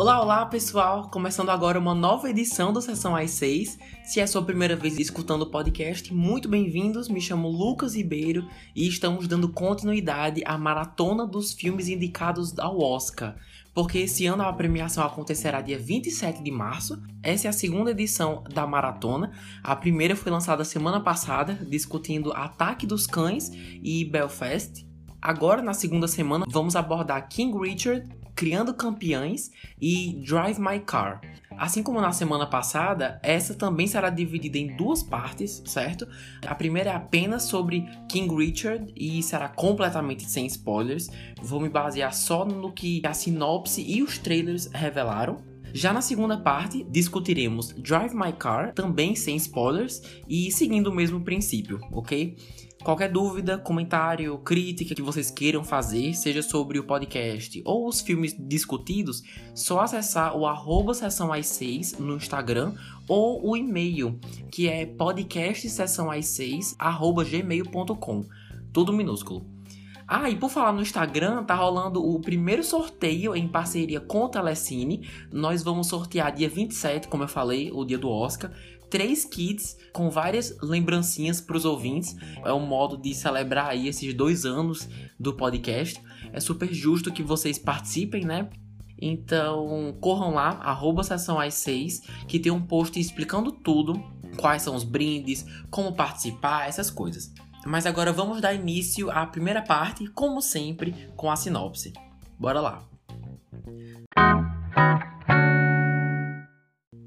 Olá, olá pessoal! Começando agora uma nova edição do Sessão às 6. Se é sua primeira vez escutando o podcast, muito bem-vindos. Me chamo Lucas Ribeiro e estamos dando continuidade à maratona dos filmes indicados ao Oscar. Porque esse ano a premiação acontecerá dia 27 de março. Essa é a segunda edição da maratona. A primeira foi lançada semana passada, discutindo Ataque dos Cães e Belfast. Agora, na segunda semana, vamos abordar King Richard, Criando Campeões e Drive My Car. Assim como na semana passada, essa também será dividida em duas partes, certo? A primeira é apenas sobre King Richard e será completamente sem spoilers. Vou me basear só no que a sinopse e os trailers revelaram. Já na segunda parte, discutiremos Drive My Car, também sem spoilers e seguindo o mesmo princípio, ok? Qualquer dúvida, comentário, crítica que vocês queiram fazer, seja sobre o podcast ou os filmes discutidos, só acessar o arroba sessão às 6 no Instagram ou o e-mail, que é podcastsessãoàs6 arroba gmail.com, tudo minúsculo. Ah, e por falar no Instagram, tá rolando o primeiro sorteio em parceria com o Telecine. Nós vamos sortear dia 27, como eu falei, o dia do Oscar três kits com várias lembrancinhas para os ouvintes. É um modo de celebrar aí esses dois anos do podcast. É super justo que vocês participem, né? Então, corram lá, arroba sessão às 6, que tem um post explicando tudo, quais são os brindes, como participar, essas coisas. Mas agora vamos dar início à primeira parte, como sempre, com a sinopse. Bora lá!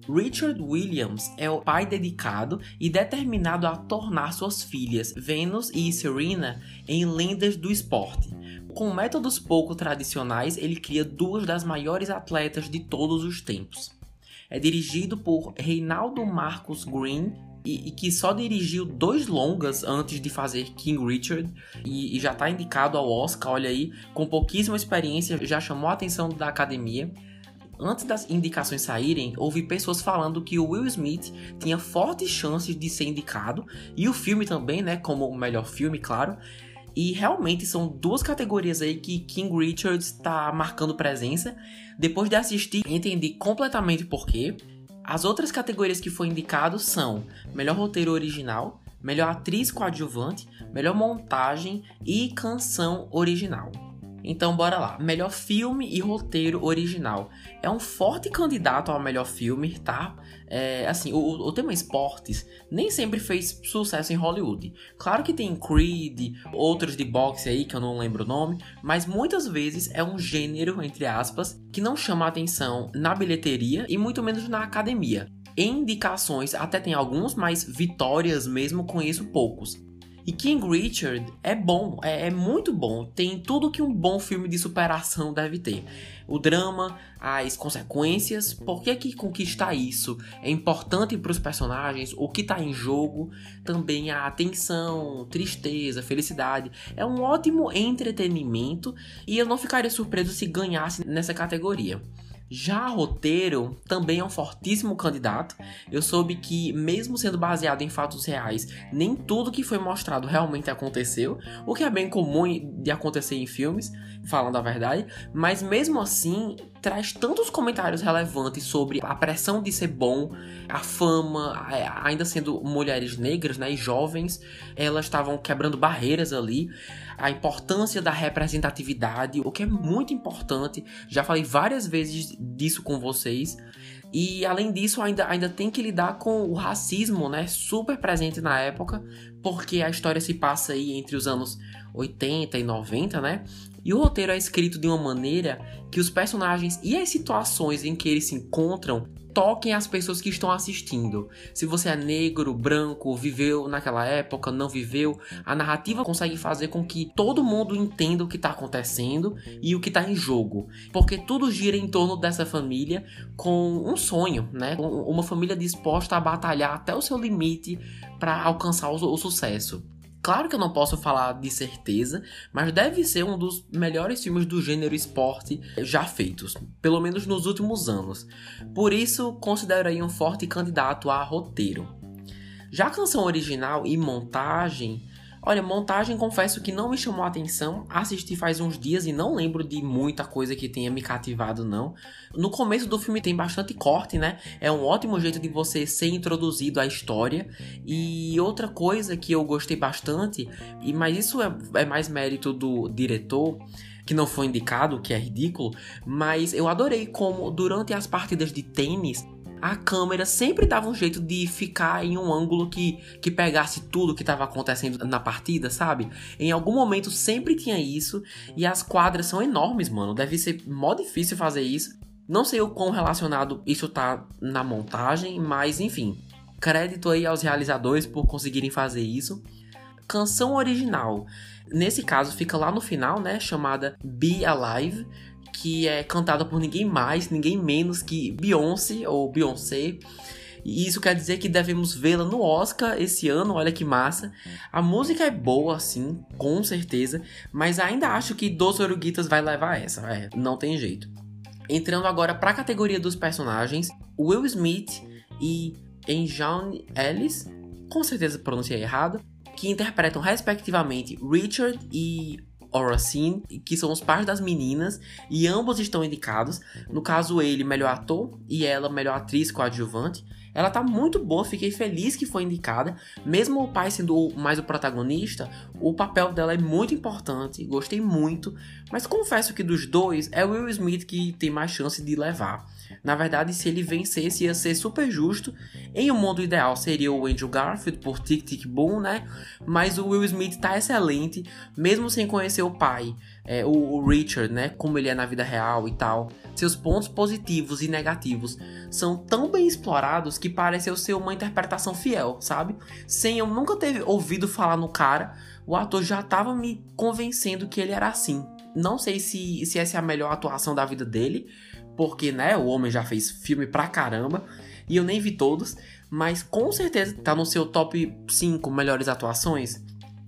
Richard Williams é o pai dedicado e determinado a tornar suas filhas, Venus e Serena, em lendas do esporte. Com métodos pouco tradicionais, ele cria duas das maiores atletas de todos os tempos. É dirigido por Reinaldo Marcos Green e, e, que só dirigiu dois longas antes de fazer King Richard e, e já está indicado ao Oscar, olha aí, com pouquíssima experiência, já chamou a atenção da academia antes das indicações saírem, houve pessoas falando que o Will Smith tinha fortes chances de ser indicado, e o filme também, né, como o melhor filme, claro. E realmente são duas categorias aí que King Richard está marcando presença. Depois de assistir, entendi completamente por quê. As outras categorias que foi indicado são melhor roteiro original, melhor atriz coadjuvante, melhor montagem e canção original. Então bora lá. Melhor filme e roteiro original. É um forte candidato ao melhor filme, tá? É, assim, o, o tema esportes nem sempre fez sucesso em Hollywood. Claro que tem Creed, outros de boxe aí que eu não lembro o nome, mas muitas vezes é um gênero, entre aspas, que não chama atenção na bilheteria e muito menos na academia. Em indicações até tem alguns, mas vitórias mesmo conheço poucos. E King Richard é bom, é, é, muito bom. Tem tudo que um bom filme de superação deve ter. O drama, as consequências, por que, que conquistar isso é importante para os personagens, o que está em jogo, também a atenção, tristeza, felicidade. É um ótimo entretenimento e eu não ficaria surpreso se ganhasse nessa categoria. Já roteiro também é um fortíssimo candidato. Eu soube que, mesmo sendo baseado em fatos reais, nem tudo que foi mostrado realmente aconteceu, o que é bem comum de acontecer em filmes, falando a verdade, mas mesmo assim traz tantos comentários relevantes sobre a pressão de ser bom, a fama, ainda sendo mulheres negras né, e jovens, elas estavam quebrando barreiras ali a importância da representatividade, o que é muito importante. Já falei várias vezes disso com vocês. E além disso, ainda, ainda tem que lidar com o racismo, né? Super presente na época, porque a história se passa aí entre os anos 80 e 90, né? E o roteiro é escrito de uma maneira que os personagens e as situações em que eles se encontram toquem as pessoas que estão assistindo. Se você é negro, branco, viveu naquela época, não viveu, a narrativa consegue fazer com que todo mundo entenda o que está acontecendo e o que está em jogo. Porque tudo gira em torno dessa família com um sonho, né? Uma família disposta a batalhar até o seu limite para alcançar o, o sucesso. Claro que eu não posso falar de certeza, mas deve ser um dos melhores filmes do gênero esporte já feitos, pelo menos nos últimos anos. Por isso, considero aí um forte candidato a roteiro. Já a canção original e montagem, Olha, montagem confesso que não me chamou a atenção. Assisti faz uns dias e não lembro de muita coisa que tenha me cativado, não. No começo do filme tem bastante corte, né? É um ótimo jeito de você ser introduzido à história. E outra coisa que eu gostei bastante, e mas isso é, é mais mérito do diretor que não foi indicado, que é ridículo, mas eu adorei como durante as partidas de tênis a câmera sempre dava um jeito de ficar em um ângulo que, que pegasse tudo que estava acontecendo na partida, sabe? Em algum momento sempre tinha isso, e as quadras são enormes, mano. Deve ser mó difícil fazer isso. Não sei o quão relacionado isso tá na montagem, mas enfim. Crédito aí aos realizadores por conseguirem fazer isso. Canção original. Nesse caso, fica lá no final, né? Chamada Be Alive que é cantada por ninguém mais, ninguém menos que Beyoncé ou Beyoncé. E isso quer dizer que devemos vê-la no Oscar esse ano, olha que massa. A música é boa, sim, com certeza, mas ainda acho que Dos Oruguitas vai levar essa, é, não tem jeito. Entrando agora para a categoria dos personagens, Will Smith e Enjan Ellis, com certeza pronunciei errado, que interpretam respectivamente Richard e Oracine, que são os pais das meninas, e ambos estão indicados. No caso, ele, melhor ator, e ela, melhor atriz coadjuvante. Ela tá muito boa, fiquei feliz que foi indicada. Mesmo o pai sendo mais o protagonista, o papel dela é muito importante, gostei muito. Mas confesso que dos dois, é Will Smith que tem mais chance de levar. Na verdade, se ele vencesse, ia ser super justo. Em um mundo ideal, seria o Andrew Garfield por Tic Tic Boom, né? Mas o Will Smith tá excelente, mesmo sem conhecer o pai, é, o, o Richard, né? Como ele é na vida real e tal. Seus pontos positivos e negativos são tão bem explorados que pareceu ser uma interpretação fiel, sabe? Sem eu nunca ter ouvido falar no cara, o ator já tava me convencendo que ele era assim. Não sei se, se essa é a melhor atuação da vida dele, porque, né, o homem já fez filme pra caramba, e eu nem vi todos, mas com certeza tá no seu top 5 melhores atuações,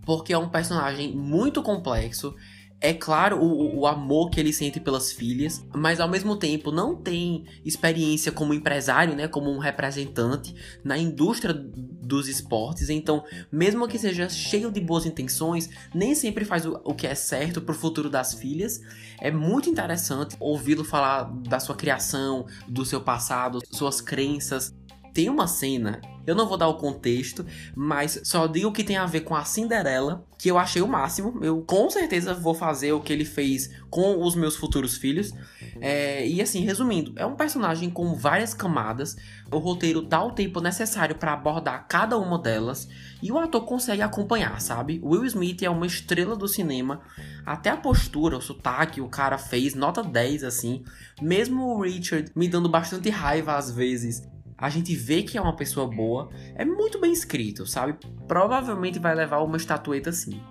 porque é um personagem muito complexo, é claro o, o, amor que ele sente pelas filhas, mas ao mesmo tempo não tem experiência como empresário, né, como um representante na indústria dos esportes. Então, mesmo que seja cheio de boas intenções, nem sempre faz o, o que é certo para o futuro das filhas. É muito interessante ouvi-lo falar da sua criação, do seu passado, suas crenças tem uma cena, eu não vou dar o contexto, mas só digo que tem a ver com a Cinderela, que eu achei o máximo. Eu com certeza vou fazer o que ele fez com os meus futuros filhos. É, e assim, resumindo, é um personagem com várias camadas. O roteiro dá o tempo necessário para abordar cada uma delas e o ator consegue acompanhar, sabe? Will Smith é uma estrela do cinema, até a postura, o sotaque, o cara fez nota 10 assim. Mesmo o Richard me dando bastante raiva às vezes a gente vê que é uma pessoa boa, é muito bem escrito, sabe? Provavelmente vai levar uma estatueta assim.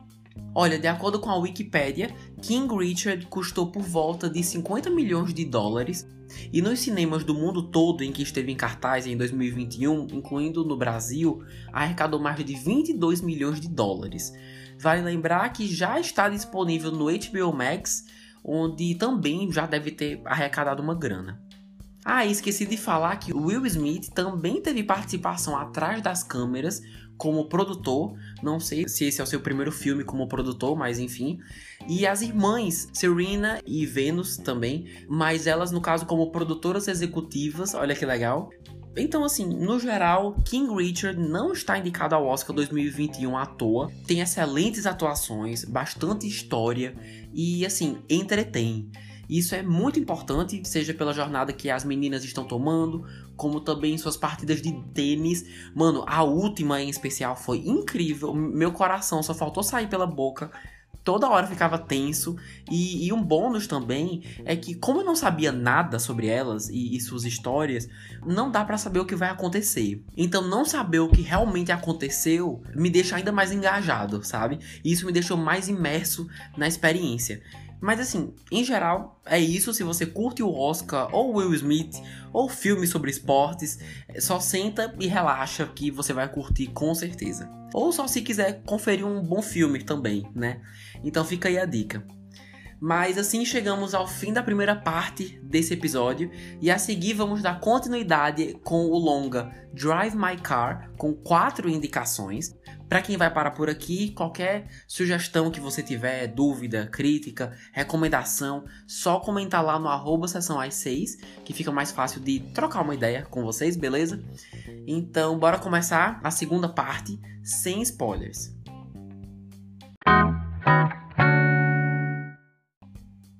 Olha, de acordo com a Wikipedia, King Richard custou por volta de 50 milhões de dólares e nos cinemas do mundo todo em que esteve em cartaz em 2021, incluindo no Brasil, arrecadou mais de 22 milhões de dólares. Vale lembrar que já está disponível no HBO Max, onde também já deve ter arrecadado uma grana. Ah, esqueci de falar que Will Smith também teve participação atrás das câmeras como produtor. Não sei se esse é o seu primeiro filme como produtor, mas enfim. E as irmãs Serena e Venus também, mas elas no caso como produtoras executivas. Olha que legal. Então, assim, no geral, King Richard não está indicado ao Oscar 2021 à toa. Tem excelentes atuações, bastante história e, assim, entretém. Isso é muito importante, seja pela jornada que as meninas estão tomando, como também suas partidas de tênis. Mano, a última em especial foi incrível. Meu coração só faltou sair pela boca. Toda hora ficava tenso. E, e um bônus também é que, como eu não sabia nada sobre elas e, e suas histórias, não dá para saber o que vai acontecer. Então, não saber o que realmente aconteceu me deixa ainda mais engajado, sabe? E isso me deixou mais imerso na experiência. Mas assim, em geral, é isso. Se você curte o Oscar ou Will Smith ou filmes sobre esportes, só senta e relaxa que você vai curtir com certeza. Ou só se quiser conferir um bom filme também, né? Então fica aí a dica. Mas assim chegamos ao fim da primeira parte desse episódio e a seguir vamos dar continuidade com o longa Drive My Car com quatro indicações. Para quem vai parar por aqui, qualquer sugestão que você tiver, dúvida, crítica, recomendação, só comentar lá no arroba sessão às 6, que fica mais fácil de trocar uma ideia com vocês, beleza? Então, bora começar a segunda parte sem spoilers.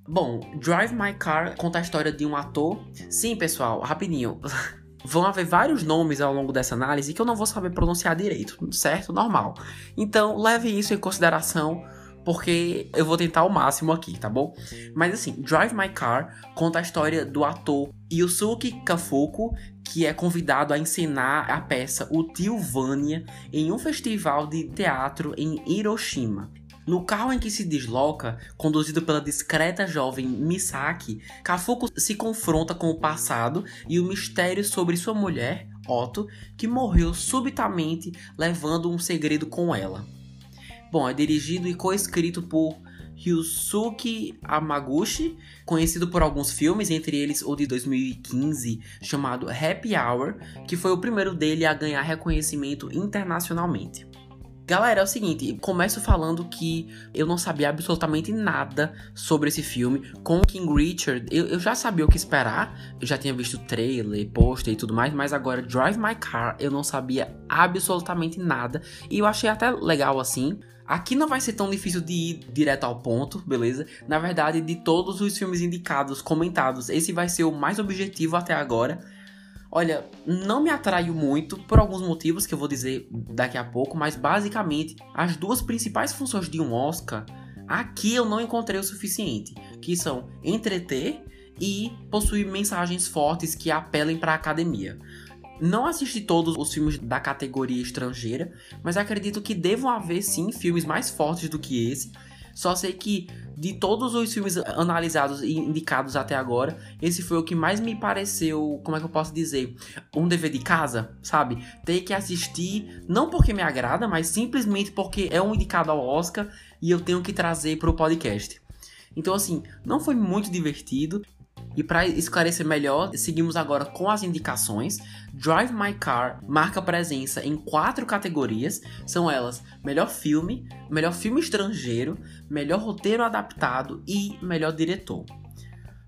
Bom, Drive My Car conta a história de um ator. Sim, pessoal, rapidinho. Vão haver vários nomes ao longo dessa análise que eu não vou saber pronunciar direito, certo? Normal. Então, leve isso em consideração, porque eu vou tentar o máximo aqui, tá bom? Mas assim, Drive My Car conta a história do ator Yusuke Kafuku, que é convidado a encenar a peça O Tio Vânia em um festival de teatro em Hiroshima. No carro em que se desloca, conduzido pela discreta jovem Misaki, Kafuko se confronta com o passado e o mistério sobre sua mulher, Otto, que morreu subitamente levando um segredo com ela. Bom, é dirigido e coescrito por Ryusuke Amaguchi, conhecido por alguns filmes, entre eles o de 2015 chamado Happy Hour, que foi o primeiro dele a ganhar reconhecimento internacionalmente. Galera, é o seguinte, começo falando que eu não sabia absolutamente nada sobre esse filme. Com King Richard, eu, eu já sabia o que esperar. Eu já tinha visto trailer, pôster e tudo mais, mas agora Drive My Car eu não sabia absolutamente nada. E eu achei até legal assim. Aqui não vai ser tão difícil de ir direto ao ponto, beleza? Na verdade, de todos os filmes indicados, comentados, esse vai ser o mais objetivo até agora. Olha, não me atraiu muito por alguns motivos que eu vou dizer daqui a pouco, mas basicamente as duas principais funções de um Oscar aqui eu não encontrei o suficiente, que são entreter e possuir mensagens fortes que apelem para a academia. Não assisti todos os filmes da categoria estrangeira, mas acredito que devam haver sim filmes mais fortes do que esse só sei que de todos os filmes analisados e indicados até agora, esse foi o que mais me pareceu, como é que eu posso dizer, um dever de casa, sabe? Ter que assistir, não porque me agrada, mas simplesmente porque é um indicado ao Oscar e eu tenho que trazer para o podcast. Então, assim, não foi muito divertido. E para esclarecer melhor, seguimos agora com as indicações. Drive My Car marca presença em quatro categorias, são elas: melhor filme, melhor filme estrangeiro, melhor roteiro adaptado e melhor diretor.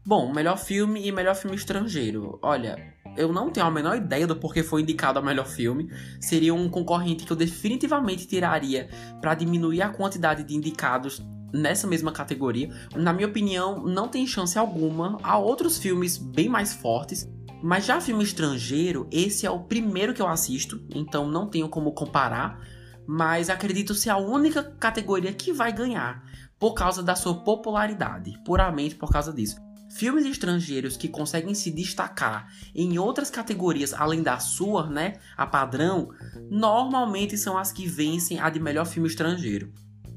Bom, melhor filme e melhor filme estrangeiro. Olha, eu não tenho a menor ideia do porquê foi indicado a melhor filme. Seria um concorrente que eu definitivamente tiraria para diminuir a quantidade de indicados nessa mesma categoria. Na minha opinião, não tem chance alguma. Há outros filmes bem mais fortes. Mas já filme estrangeiro, esse é o primeiro que eu assisto, então não tenho como comparar. Mas acredito ser a única categoria que vai ganhar, por causa da sua popularidade, puramente por causa disso. Filmes estrangeiros que conseguem se destacar em outras categorias além da sua, né, a padrão, normalmente são as que vencem a de melhor filme estrangeiro.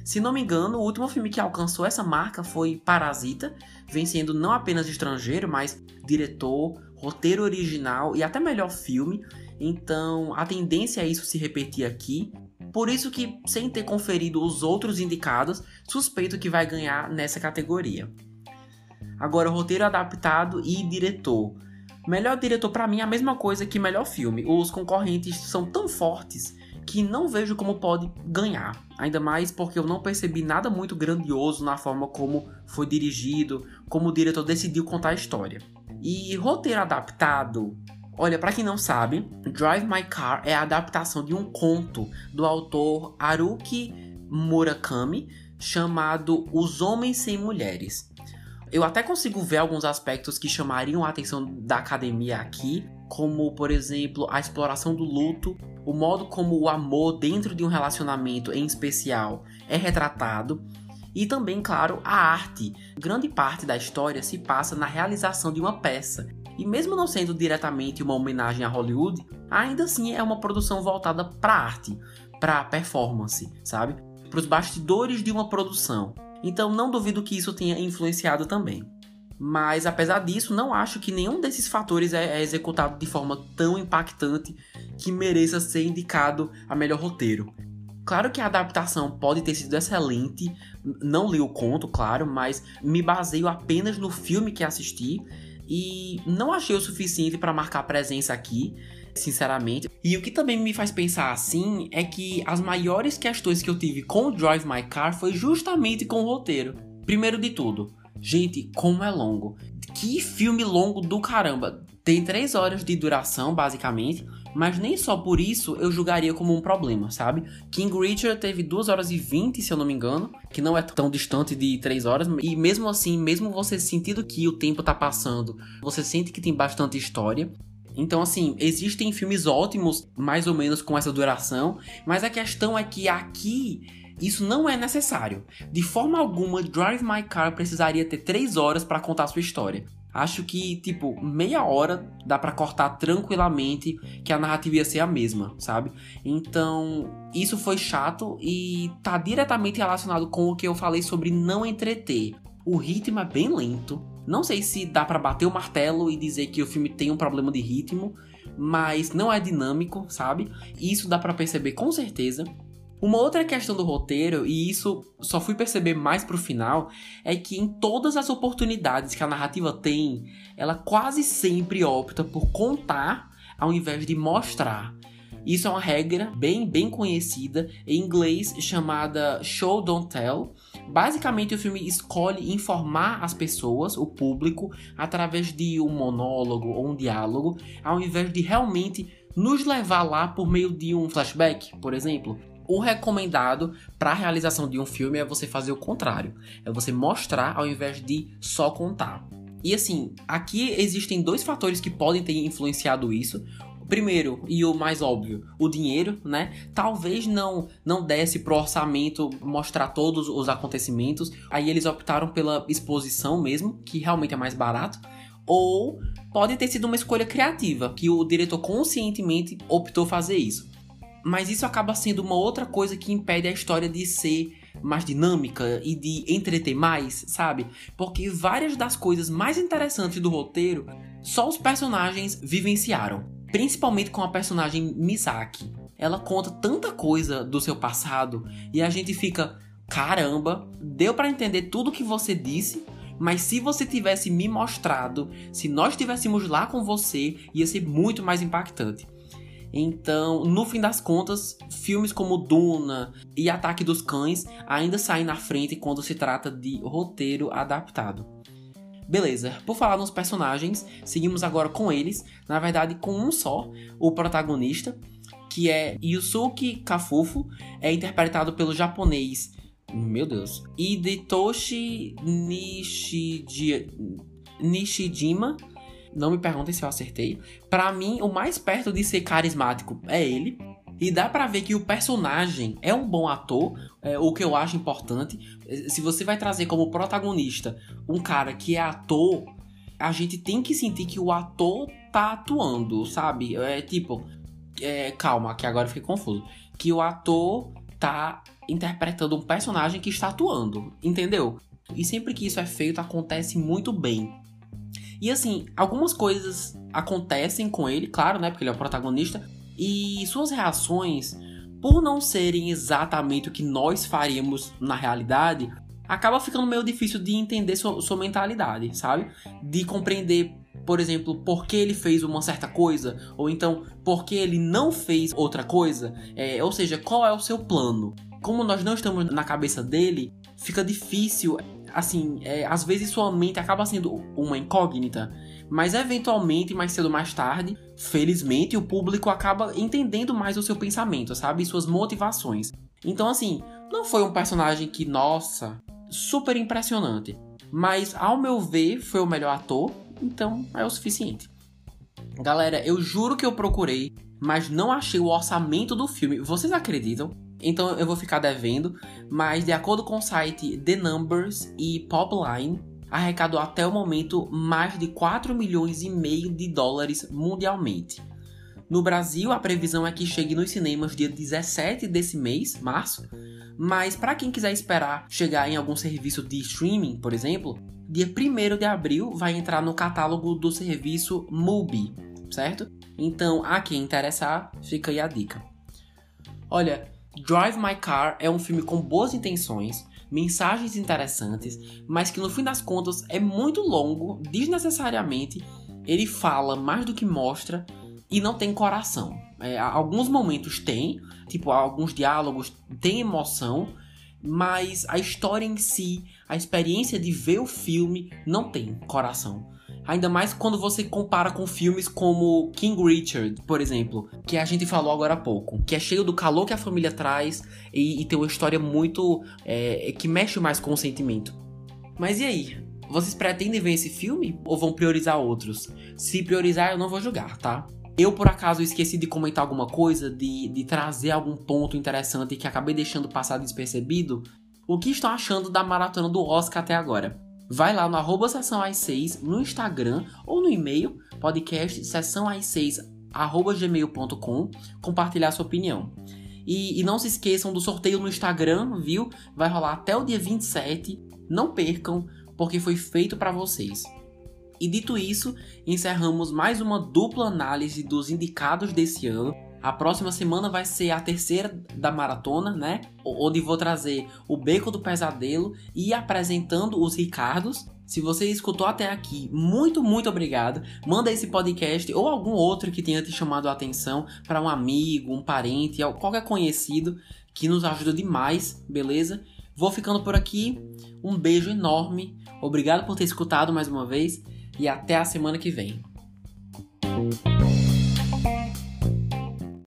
Se não me engano, o último filme que alcançou essa marca foi Parasita, vencendo não apenas estrangeiro, mas diretor, roteiro original e até melhor filme. Então, a tendência é isso se repetir aqui. Por isso que, sem ter conferido os outros indicados, suspeito que vai ganhar nessa categoria. Agora, roteiro adaptado e diretor. Melhor diretor para mim é a mesma coisa que melhor filme. Os concorrentes são tão fortes que não vejo como pode ganhar. Ainda mais porque eu não percebi nada muito grandioso na forma como foi dirigido, como o diretor decidiu contar a história. E roteiro adaptado. Olha, para quem não sabe, Drive My Car é a adaptação de um conto do autor Haruki Murakami chamado Os Homens Sem Mulheres. Eu até consigo ver alguns aspectos que chamariam a atenção da academia aqui, como por exemplo a exploração do luto, o modo como o amor dentro de um relacionamento em especial é retratado e também, claro, a arte. Grande parte da história se passa na realização de uma peça. E mesmo não sendo diretamente uma homenagem a Hollywood, ainda assim é uma produção voltada para arte, para performance, sabe? Para os bastidores de uma produção. Então não duvido que isso tenha influenciado também. Mas apesar disso, não acho que nenhum desses fatores é, é executado de forma tão impactante que mereça ser indicado a melhor roteiro. Claro que a adaptação pode ter sido excelente, não li o conto, claro, mas me baseio apenas no filme que assisti e não achei o suficiente para marcar presença aqui, sinceramente. E o que também me faz pensar assim é que as maiores questões que eu tive com o Drive My Car foi justamente com o roteiro. Primeiro de tudo, gente, como é longo. Que filme longo do caramba. Tem 3 horas de duração, basicamente. Mas nem só por isso eu julgaria como um problema, sabe? King Richard teve 2 horas e 20, se eu não me engano, que não é tão distante de 3 horas, e mesmo assim, mesmo você sentindo que o tempo tá passando, você sente que tem bastante história. Então, assim, existem filmes ótimos, mais ou menos com essa duração, mas a questão é que aqui isso não é necessário. De forma alguma, Drive My Car precisaria ter 3 horas para contar sua história. Acho que, tipo, meia hora dá para cortar tranquilamente que a narrativa ia ser a mesma, sabe? Então, isso foi chato e tá diretamente relacionado com o que eu falei sobre não entreter. O ritmo é bem lento. Não sei se dá para bater o martelo e dizer que o filme tem um problema de ritmo, mas não é dinâmico, sabe? Isso dá para perceber com certeza. Uma outra questão do roteiro, e isso só fui perceber mais pro final, é que em todas as oportunidades que a narrativa tem, ela quase sempre opta por contar ao invés de mostrar. Isso é uma regra bem, bem conhecida em inglês chamada show don't tell. Basicamente, o filme escolhe informar as pessoas, o público, através de um monólogo ou um diálogo, ao invés de realmente nos levar lá por meio de um flashback, por exemplo. O recomendado para a realização de um filme é você fazer o contrário, é você mostrar ao invés de só contar. E assim, aqui existem dois fatores que podem ter influenciado isso. Primeiro, e o mais óbvio, o dinheiro, né? Talvez não não desse pro orçamento mostrar todos os acontecimentos. Aí eles optaram pela exposição mesmo, que realmente é mais barato. Ou pode ter sido uma escolha criativa, que o diretor conscientemente optou fazer isso. Mas isso acaba sendo uma outra coisa que impede a história de ser mais dinâmica e de entreter mais, sabe? Porque várias das coisas mais interessantes do roteiro só os personagens vivenciaram. Principalmente com a personagem Misaki. Ela conta tanta coisa do seu passado e a gente fica, caramba, deu para entender tudo que você disse, mas se você tivesse me mostrado, se nós estivéssemos lá com você, ia ser muito mais impactante. Então, no fim das contas, filmes como Duna e Ataque dos Cães ainda saem na frente quando se trata de roteiro adaptado. Beleza, por falar nos personagens, seguimos agora com eles, na verdade com um só, o protagonista, que é Yusuke Kafufu, é interpretado pelo japonês, meu Deus, Hidetoshi Nishijima, não me perguntem se eu acertei. Para mim, o mais perto de ser carismático é ele. E dá para ver que o personagem é um bom ator, é, o que eu acho importante. Se você vai trazer como protagonista um cara que é ator, a gente tem que sentir que o ator tá atuando, sabe? É tipo, é, calma, que agora eu fiquei confuso. Que o ator tá interpretando um personagem que está atuando, entendeu? E sempre que isso é feito, acontece muito bem. E assim, algumas coisas acontecem com ele, claro, né? Porque ele é o protagonista. E suas reações, por não serem exatamente o que nós faríamos na realidade, acaba ficando meio difícil de entender sua, sua mentalidade, sabe? De compreender, por exemplo, por que ele fez uma certa coisa, ou então por que ele não fez outra coisa. É, ou seja, qual é o seu plano? Como nós não estamos na cabeça dele, fica difícil assim, é, às vezes sua mente acaba sendo uma incógnita, mas eventualmente, mais cedo ou mais tarde, felizmente, o público acaba entendendo mais o seu pensamento, sabe? Suas motivações. Então, assim, não foi um personagem que, nossa, super impressionante. Mas, ao meu ver, foi o melhor ator, então é o suficiente. Galera, eu juro que eu procurei, mas não achei o orçamento do filme. Vocês acreditam? Então eu vou ficar devendo, mas de acordo com o site The Numbers e Popline, arrecadou até o momento mais de 4 milhões e meio de dólares mundialmente. No Brasil, a previsão é que chegue nos cinemas dia 17 desse mês, março, mas para quem quiser esperar chegar em algum serviço de streaming, por exemplo, dia 1 de abril vai entrar no catálogo do serviço Mubi, certo? Então, a quem interessar, fica aí a dica. Olha, Drive My Car é um filme com boas intenções, mensagens interessantes, mas que no fim das contas é muito longo, desnecessariamente. Ele fala mais do que mostra e não tem coração. É, alguns momentos tem, tipo, alguns diálogos tem emoção, mas a história em si, a experiência de ver o filme, não tem coração. Ainda mais quando você compara com filmes como King Richard, por exemplo, que a gente falou agora há pouco, que é cheio do calor que a família traz e, e tem uma história muito. É, que mexe mais com o sentimento. Mas e aí? Vocês pretendem ver esse filme ou vão priorizar outros? Se priorizar, eu não vou julgar, tá? Eu, por acaso, esqueci de comentar alguma coisa, de, de trazer algum ponto interessante que acabei deixando passar despercebido. O que estão achando da maratona do Oscar até agora? Vai lá no arroba sessão às 6 no Instagram ou no e-mail podcast sessão às 6 arroba gmail.com compartilhar sua opinião. E, e, não se esqueçam do sorteio no Instagram, viu? Vai rolar até o dia 27. Não percam, porque foi feito para vocês. E dito isso, encerramos mais uma dupla análise dos indicados desse ano. A próxima semana vai ser a terceira da maratona, né? Onde vou trazer o Beco do Pesadelo e apresentando os Ricardos. Se você escutou até aqui, muito, muito obrigado. Manda esse podcast ou algum outro que tenha te chamado a atenção para um amigo, um parente, qualquer conhecido que nos ajuda demais, beleza? Vou ficando por aqui. Um beijo enorme. Obrigado por ter escutado mais uma vez e até a semana que vem.